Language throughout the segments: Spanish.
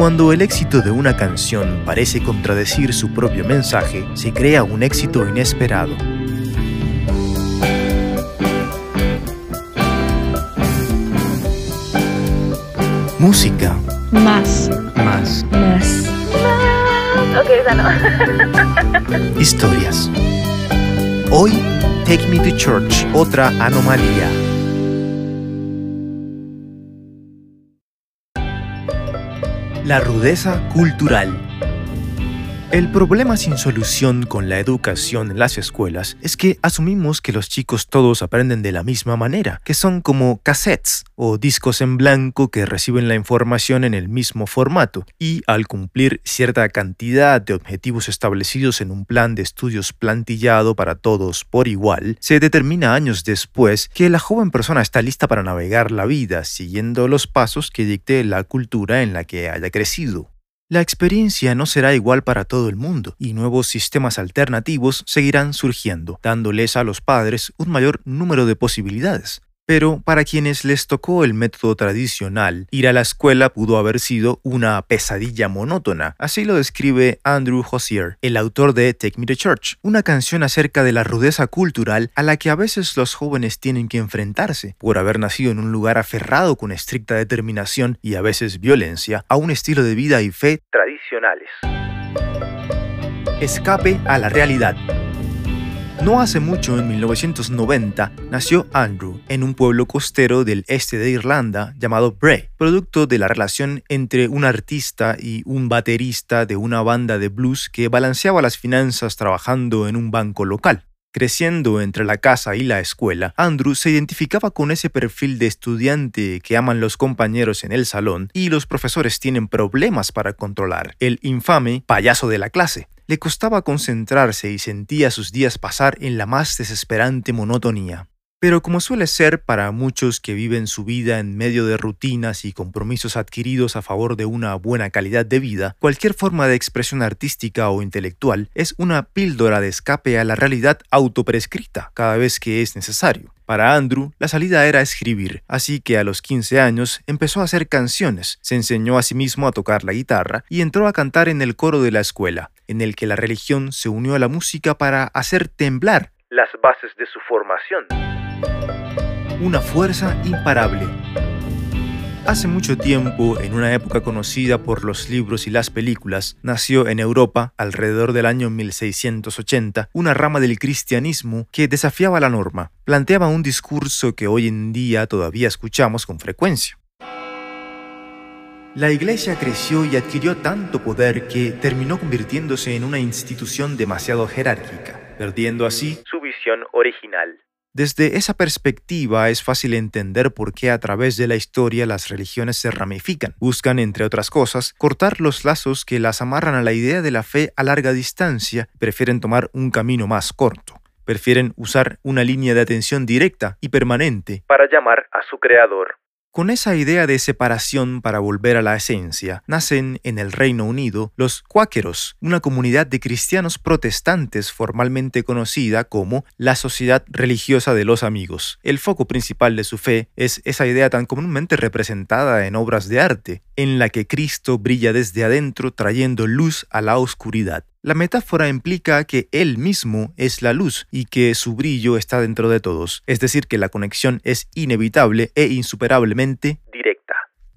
Cuando el éxito de una canción parece contradecir su propio mensaje, se crea un éxito inesperado. Música. Más. Más. Más. Ok, esa no. Historias. Hoy, Take Me to Church, otra anomalía. La rudeza cultural. El problema sin solución con la educación en las escuelas es que asumimos que los chicos todos aprenden de la misma manera, que son como cassettes o discos en blanco que reciben la información en el mismo formato, y al cumplir cierta cantidad de objetivos establecidos en un plan de estudios plantillado para todos por igual, se determina años después que la joven persona está lista para navegar la vida siguiendo los pasos que dicte la cultura en la que haya crecido. La experiencia no será igual para todo el mundo y nuevos sistemas alternativos seguirán surgiendo, dándoles a los padres un mayor número de posibilidades. Pero para quienes les tocó el método tradicional, ir a la escuela pudo haber sido una pesadilla monótona. Así lo describe Andrew Hosier, el autor de Take Me to Church, una canción acerca de la rudeza cultural a la que a veces los jóvenes tienen que enfrentarse por haber nacido en un lugar aferrado con estricta determinación y a veces violencia a un estilo de vida y fe tradicionales. Escape a la realidad. No hace mucho, en 1990, nació Andrew en un pueblo costero del este de Irlanda llamado Bray, producto de la relación entre un artista y un baterista de una banda de blues que balanceaba las finanzas trabajando en un banco local. Creciendo entre la casa y la escuela, Andrew se identificaba con ese perfil de estudiante que aman los compañeros en el salón y los profesores tienen problemas para controlar, el infame payaso de la clase. Le costaba concentrarse y sentía sus días pasar en la más desesperante monotonía. Pero como suele ser para muchos que viven su vida en medio de rutinas y compromisos adquiridos a favor de una buena calidad de vida, cualquier forma de expresión artística o intelectual es una píldora de escape a la realidad autoprescrita cada vez que es necesario. Para Andrew, la salida era escribir, así que a los 15 años empezó a hacer canciones, se enseñó a sí mismo a tocar la guitarra y entró a cantar en el coro de la escuela, en el que la religión se unió a la música para hacer temblar las bases de su formación. Una fuerza imparable. Hace mucho tiempo, en una época conocida por los libros y las películas, nació en Europa, alrededor del año 1680, una rama del cristianismo que desafiaba la norma, planteaba un discurso que hoy en día todavía escuchamos con frecuencia. La iglesia creció y adquirió tanto poder que terminó convirtiéndose en una institución demasiado jerárquica, perdiendo así su visión original. Desde esa perspectiva es fácil entender por qué a través de la historia las religiones se ramifican. Buscan, entre otras cosas, cortar los lazos que las amarran a la idea de la fe a larga distancia, prefieren tomar un camino más corto. Prefieren usar una línea de atención directa y permanente para llamar a su creador. Con esa idea de separación para volver a la esencia, nacen en el Reino Unido los cuáqueros, una comunidad de cristianos protestantes formalmente conocida como la Sociedad Religiosa de los Amigos. El foco principal de su fe es esa idea tan comúnmente representada en obras de arte, en la que Cristo brilla desde adentro trayendo luz a la oscuridad. La metáfora implica que Él mismo es la luz y que su brillo está dentro de todos, es decir, que la conexión es inevitable e insuperablemente directa.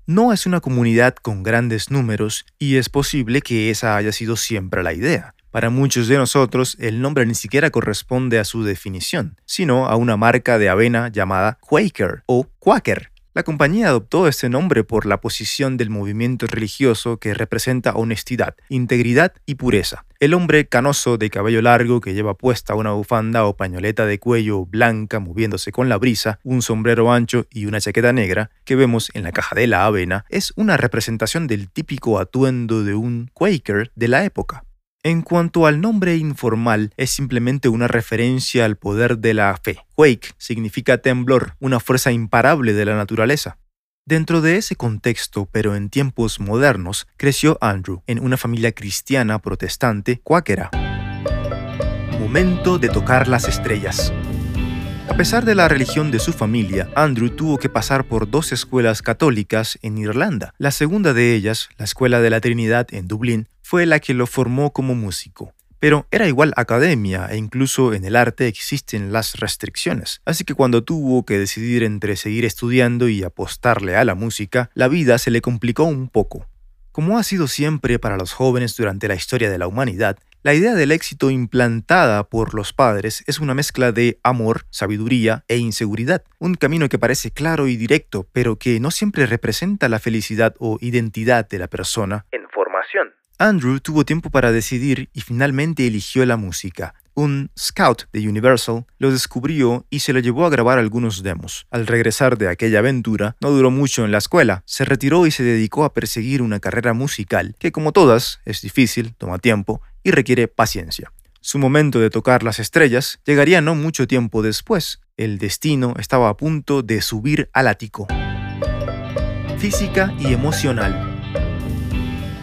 No es una comunidad con grandes números y es posible que esa haya sido siempre la idea. Para muchos de nosotros, el nombre ni siquiera corresponde a su definición, sino a una marca de avena llamada Quaker o Quaker, la compañía adoptó este nombre por la posición del movimiento religioso que representa honestidad, integridad y pureza. El hombre canoso de cabello largo que lleva puesta una bufanda o pañoleta de cuello blanca moviéndose con la brisa, un sombrero ancho y una chaqueta negra que vemos en la caja de la avena es una representación del típico atuendo de un Quaker de la época. En cuanto al nombre informal, es simplemente una referencia al poder de la fe. Quake significa temblor, una fuerza imparable de la naturaleza. Dentro de ese contexto, pero en tiempos modernos, creció Andrew en una familia cristiana protestante cuáquera. Momento de tocar las estrellas. A pesar de la religión de su familia, Andrew tuvo que pasar por dos escuelas católicas en Irlanda. La segunda de ellas, la Escuela de la Trinidad en Dublín, fue la que lo formó como músico. Pero era igual academia e incluso en el arte existen las restricciones. Así que cuando tuvo que decidir entre seguir estudiando y apostarle a la música, la vida se le complicó un poco. Como ha sido siempre para los jóvenes durante la historia de la humanidad, la idea del éxito implantada por los padres es una mezcla de amor, sabiduría e inseguridad, un camino que parece claro y directo, pero que no siempre representa la felicidad o identidad de la persona en formación. Andrew tuvo tiempo para decidir y finalmente eligió la música. Un scout de Universal lo descubrió y se lo llevó a grabar algunos demos. Al regresar de aquella aventura, no duró mucho en la escuela, se retiró y se dedicó a perseguir una carrera musical que como todas es difícil, toma tiempo y requiere paciencia. Su momento de tocar las estrellas llegaría no mucho tiempo después. El destino estaba a punto de subir al ático. Física y emocional.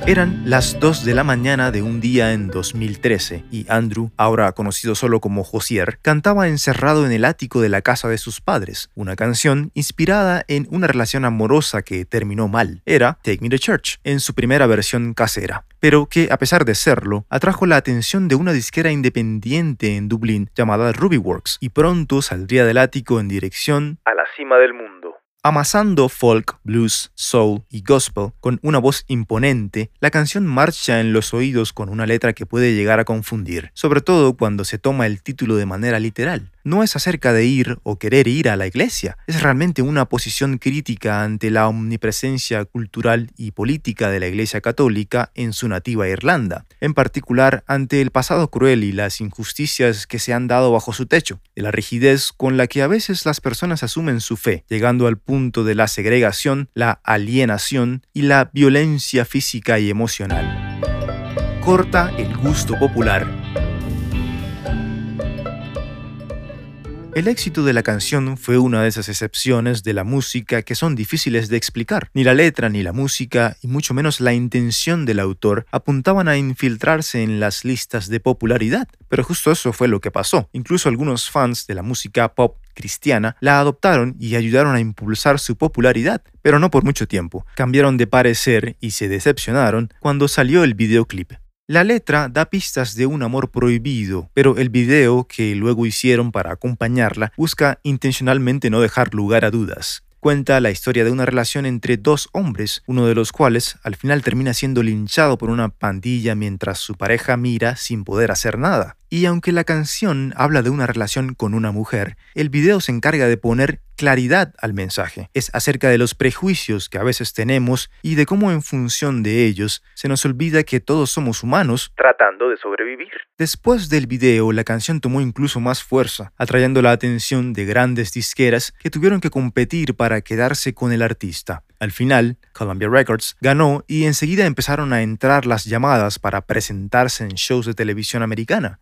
Eran las 2 de la mañana de un día en 2013 y Andrew, ahora conocido solo como Josier, cantaba encerrado en el ático de la casa de sus padres, una canción inspirada en una relación amorosa que terminó mal. Era Take Me to Church, en su primera versión casera, pero que, a pesar de serlo, atrajo la atención de una disquera independiente en Dublín llamada Rubyworks y pronto saldría del ático en dirección a la cima del mundo. Amasando folk, blues, soul y gospel con una voz imponente, la canción marcha en los oídos con una letra que puede llegar a confundir, sobre todo cuando se toma el título de manera literal no es acerca de ir o querer ir a la iglesia, es realmente una posición crítica ante la omnipresencia cultural y política de la Iglesia Católica en su nativa Irlanda, en particular ante el pasado cruel y las injusticias que se han dado bajo su techo, de la rigidez con la que a veces las personas asumen su fe, llegando al punto de la segregación, la alienación y la violencia física y emocional. Corta el gusto popular El éxito de la canción fue una de esas excepciones de la música que son difíciles de explicar. Ni la letra, ni la música, y mucho menos la intención del autor, apuntaban a infiltrarse en las listas de popularidad. Pero justo eso fue lo que pasó. Incluso algunos fans de la música pop cristiana la adoptaron y ayudaron a impulsar su popularidad, pero no por mucho tiempo. Cambiaron de parecer y se decepcionaron cuando salió el videoclip. La letra da pistas de un amor prohibido, pero el video que luego hicieron para acompañarla busca intencionalmente no dejar lugar a dudas. Cuenta la historia de una relación entre dos hombres, uno de los cuales al final termina siendo linchado por una pandilla mientras su pareja mira sin poder hacer nada. Y aunque la canción habla de una relación con una mujer, el video se encarga de poner claridad al mensaje. Es acerca de los prejuicios que a veces tenemos y de cómo en función de ellos se nos olvida que todos somos humanos tratando de sobrevivir. Después del video, la canción tomó incluso más fuerza, atrayendo la atención de grandes disqueras que tuvieron que competir para quedarse con el artista. Al final, Columbia Records ganó y enseguida empezaron a entrar las llamadas para presentarse en shows de televisión americana,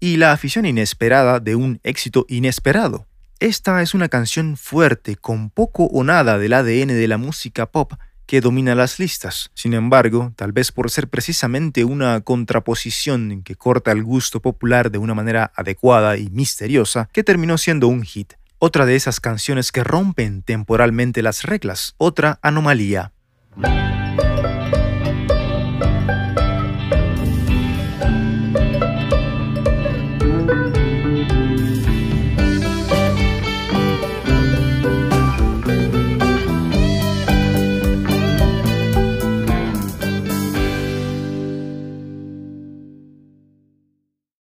y la afición inesperada de un éxito inesperado. Esta es una canción fuerte, con poco o nada del ADN de la música pop que domina las listas. Sin embargo, tal vez por ser precisamente una contraposición que corta el gusto popular de una manera adecuada y misteriosa, que terminó siendo un hit. Otra de esas canciones que rompen temporalmente las reglas, otra anomalía.